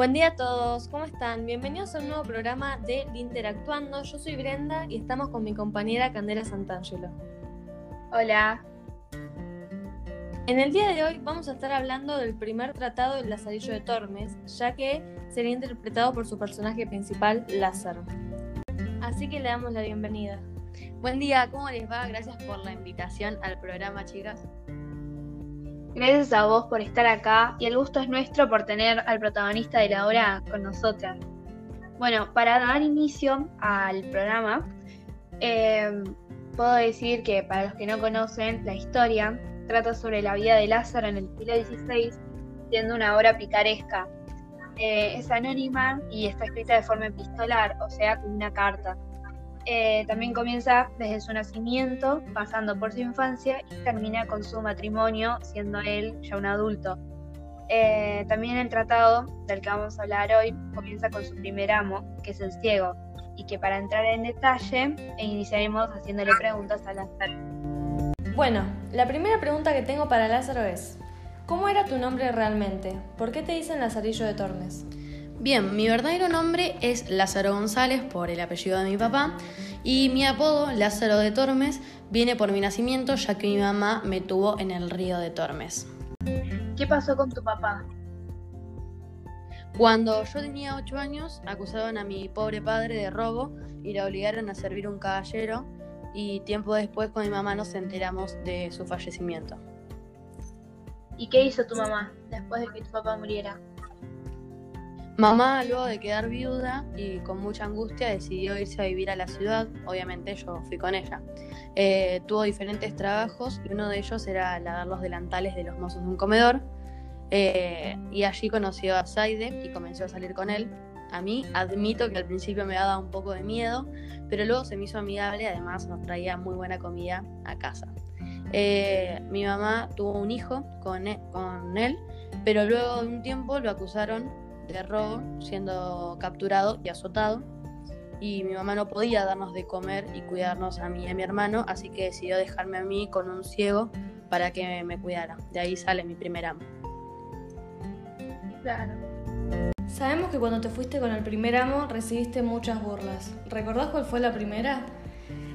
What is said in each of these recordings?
Buen día a todos, ¿cómo están? Bienvenidos a un nuevo programa de Interactuando. Yo soy Brenda y estamos con mi compañera Candela Santangelo. Hola. En el día de hoy vamos a estar hablando del primer tratado del Lazarillo de Tormes, ya que sería interpretado por su personaje principal, Lázaro. Así que le damos la bienvenida. Buen día, ¿cómo les va? Gracias por la invitación al programa, chicas. Gracias a vos por estar acá y el gusto es nuestro por tener al protagonista de la obra con nosotras. Bueno, para dar inicio al programa, em, puedo decir que para los que no conocen la historia, trata sobre la vida de Lázaro en el siglo XVI, siendo una obra picaresca. Eh, es anónima y está escrita de forma epistolar, o sea, como una carta. Eh, también comienza desde su nacimiento, pasando por su infancia y termina con su matrimonio, siendo él ya un adulto. Eh, también el tratado del que vamos a hablar hoy comienza con su primer amo, que es el ciego, y que para entrar en detalle iniciaremos haciéndole preguntas a Lázaro. Bueno, la primera pregunta que tengo para Lázaro es, ¿cómo era tu nombre realmente? ¿Por qué te dicen Lazarillo de Tormes? Bien, mi verdadero nombre es Lázaro González por el apellido de mi papá y mi apodo, Lázaro de Tormes, viene por mi nacimiento ya que mi mamá me tuvo en el río de Tormes. ¿Qué pasó con tu papá? Cuando yo tenía 8 años, acusaron a mi pobre padre de robo y le obligaron a servir un caballero y tiempo después con mi mamá nos enteramos de su fallecimiento. ¿Y qué hizo tu mamá después de que tu papá muriera? Mamá, luego de quedar viuda y con mucha angustia, decidió irse a vivir a la ciudad. Obviamente yo fui con ella. Eh, tuvo diferentes trabajos y uno de ellos era lavar los delantales de los mozos de un comedor. Eh, y allí conoció a Saide y comenzó a salir con él. A mí admito que al principio me daba un poco de miedo, pero luego se me hizo amigable además nos traía muy buena comida a casa. Eh, mi mamá tuvo un hijo e, con él, pero luego de un tiempo lo acusaron de robo, siendo capturado y azotado. Y mi mamá no podía darnos de comer y cuidarnos a mí y a mi hermano, así que decidió dejarme a mí con un ciego para que me cuidara. De ahí sale mi primer amo. Claro. Sabemos que cuando te fuiste con el primer amo recibiste muchas burlas. ¿Recordás cuál fue la primera?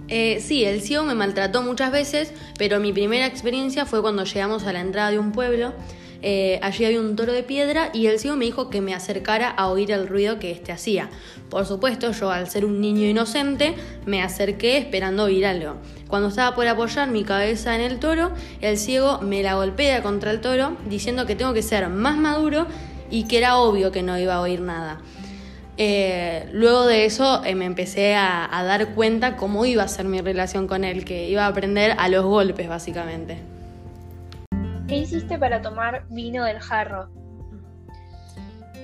Eh, sí, el ciego me maltrató muchas veces, pero mi primera experiencia fue cuando llegamos a la entrada de un pueblo eh, allí había un toro de piedra y el ciego me dijo que me acercara a oír el ruido que éste hacía. Por supuesto, yo al ser un niño inocente me acerqué esperando oír algo. Cuando estaba por apoyar mi cabeza en el toro, el ciego me la golpea contra el toro diciendo que tengo que ser más maduro y que era obvio que no iba a oír nada. Eh, luego de eso eh, me empecé a, a dar cuenta cómo iba a ser mi relación con él, que iba a aprender a los golpes básicamente. ¿Qué hiciste para tomar vino del jarro?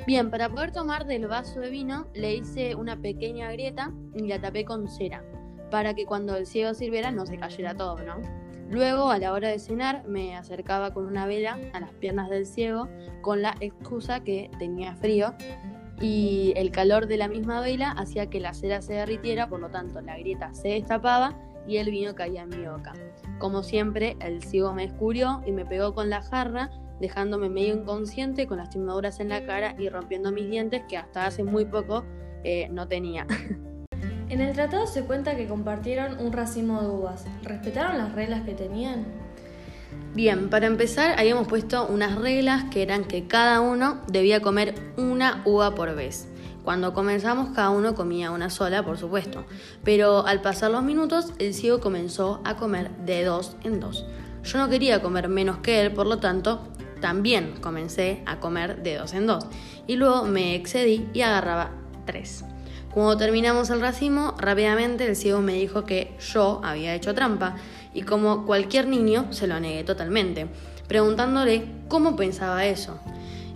Bien, para poder tomar del vaso de vino le hice una pequeña grieta y la tapé con cera, para que cuando el ciego sirviera no se cayera todo, ¿no? Luego, a la hora de cenar, me acercaba con una vela a las piernas del ciego con la excusa que tenía frío y el calor de la misma vela hacía que la cera se derritiera, por lo tanto la grieta se destapaba y el vino caía en mi boca. Como siempre, el ciego me descubrió y me pegó con la jarra, dejándome medio inconsciente con lastimaduras en la cara y rompiendo mis dientes que hasta hace muy poco eh, no tenía. En el tratado se cuenta que compartieron un racimo de uvas. ¿Respetaron las reglas que tenían? Bien, para empezar habíamos puesto unas reglas que eran que cada uno debía comer una uva por vez. Cuando comenzamos cada uno comía una sola, por supuesto, pero al pasar los minutos el ciego comenzó a comer de dos en dos. Yo no quería comer menos que él, por lo tanto, también comencé a comer de dos en dos. Y luego me excedí y agarraba tres. Cuando terminamos el racimo, rápidamente el ciego me dijo que yo había hecho trampa y como cualquier niño se lo negué totalmente, preguntándole cómo pensaba eso.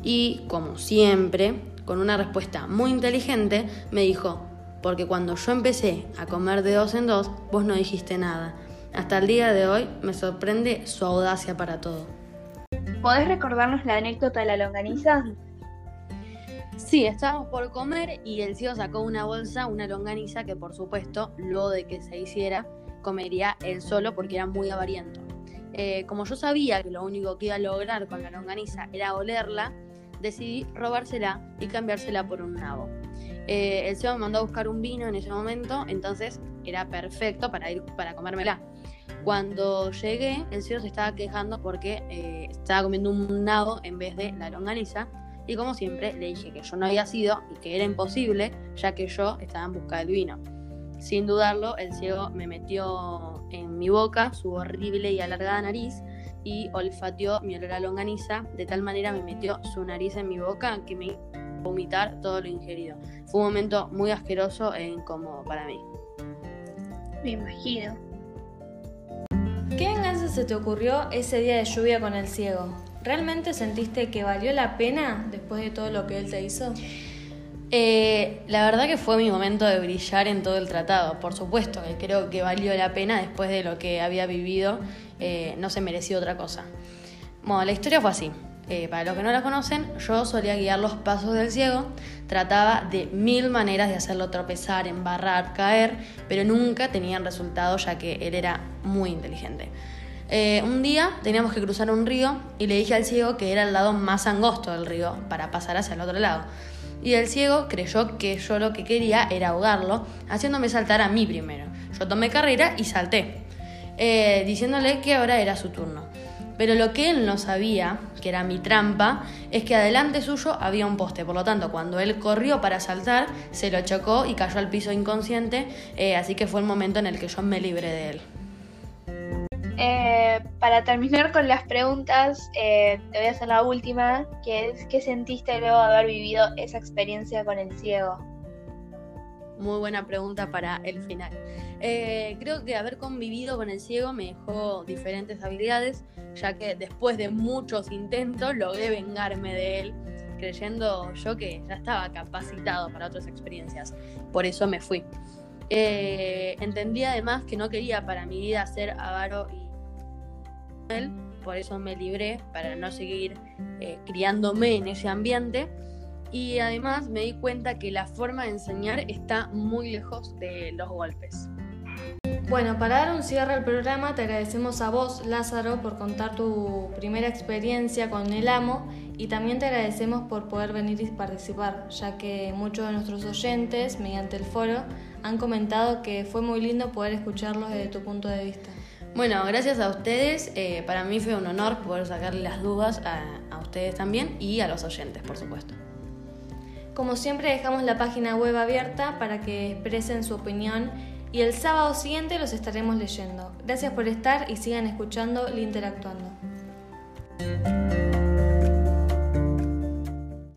Y como siempre, con una respuesta muy inteligente, me dijo, porque cuando yo empecé a comer de dos en dos, vos no dijiste nada. Hasta el día de hoy me sorprende su audacia para todo. ¿Podés recordarnos la anécdota de la longaniza? Sí, estábamos por comer y el ciego sacó una bolsa, una longaniza que por supuesto, luego de que se hiciera, comería él solo porque era muy avariento. Eh, como yo sabía que lo único que iba a lograr con la longaniza era olerla, decidí robársela y cambiársela por un nabo. Eh, el ciego me mandó a buscar un vino en ese momento, entonces era perfecto para ir para comérmela. Cuando llegué, el ciego se estaba quejando porque eh, estaba comiendo un nabo en vez de la longaniza. Y como siempre, le dije que yo no había sido y que era imposible, ya que yo estaba en busca del vino. Sin dudarlo, el ciego me metió en mi boca su horrible y alargada nariz y olfateó mi olor a longaniza. De tal manera me metió su nariz en mi boca que me hizo vomitar todo lo ingerido. Fue un momento muy asqueroso e incómodo para mí. Me imagino. ¿Qué venganza se te ocurrió ese día de lluvia con el ciego? ¿Realmente sentiste que valió la pena después de todo lo que él te hizo? Eh, la verdad que fue mi momento de brillar en todo el tratado. Por supuesto que creo que valió la pena después de lo que había vivido. Eh, no se mereció otra cosa. Bueno, la historia fue así. Eh, para los que no la conocen, yo solía guiar los pasos del ciego, trataba de mil maneras de hacerlo tropezar, embarrar, caer, pero nunca tenían resultado ya que él era muy inteligente. Eh, un día teníamos que cruzar un río y le dije al ciego que era el lado más angosto del río para pasar hacia el otro lado. Y el ciego creyó que yo lo que quería era ahogarlo, haciéndome saltar a mí primero. Yo tomé carrera y salté, eh, diciéndole que ahora era su turno. Pero lo que él no sabía, que era mi trampa, es que adelante suyo había un poste. Por lo tanto, cuando él corrió para saltar, se lo chocó y cayó al piso inconsciente. Eh, así que fue el momento en el que yo me libré de él. Eh, para terminar con las preguntas, te voy a hacer la última, que es ¿qué sentiste luego de haber vivido esa experiencia con el ciego? Muy buena pregunta para el final. Eh, creo que haber convivido con el ciego me dejó diferentes habilidades, ya que después de muchos intentos logré vengarme de él, creyendo yo que ya estaba capacitado para otras experiencias. Por eso me fui. Eh, entendí además que no quería para mi vida ser avaro y él, por eso me libré para no seguir eh, criándome en ese ambiente y además me di cuenta que la forma de enseñar está muy lejos de los golpes. Bueno, para dar un cierre al programa, te agradecemos a vos, Lázaro, por contar tu primera experiencia con el amo y también te agradecemos por poder venir y participar, ya que muchos de nuestros oyentes, mediante el foro, han comentado que fue muy lindo poder escucharlos desde tu punto de vista. Bueno, gracias a ustedes. Eh, para mí fue un honor poder sacarle las dudas a ustedes también y a los oyentes, por supuesto. Como siempre dejamos la página web abierta para que expresen su opinión y el sábado siguiente los estaremos leyendo. Gracias por estar y sigan escuchando e interactuando.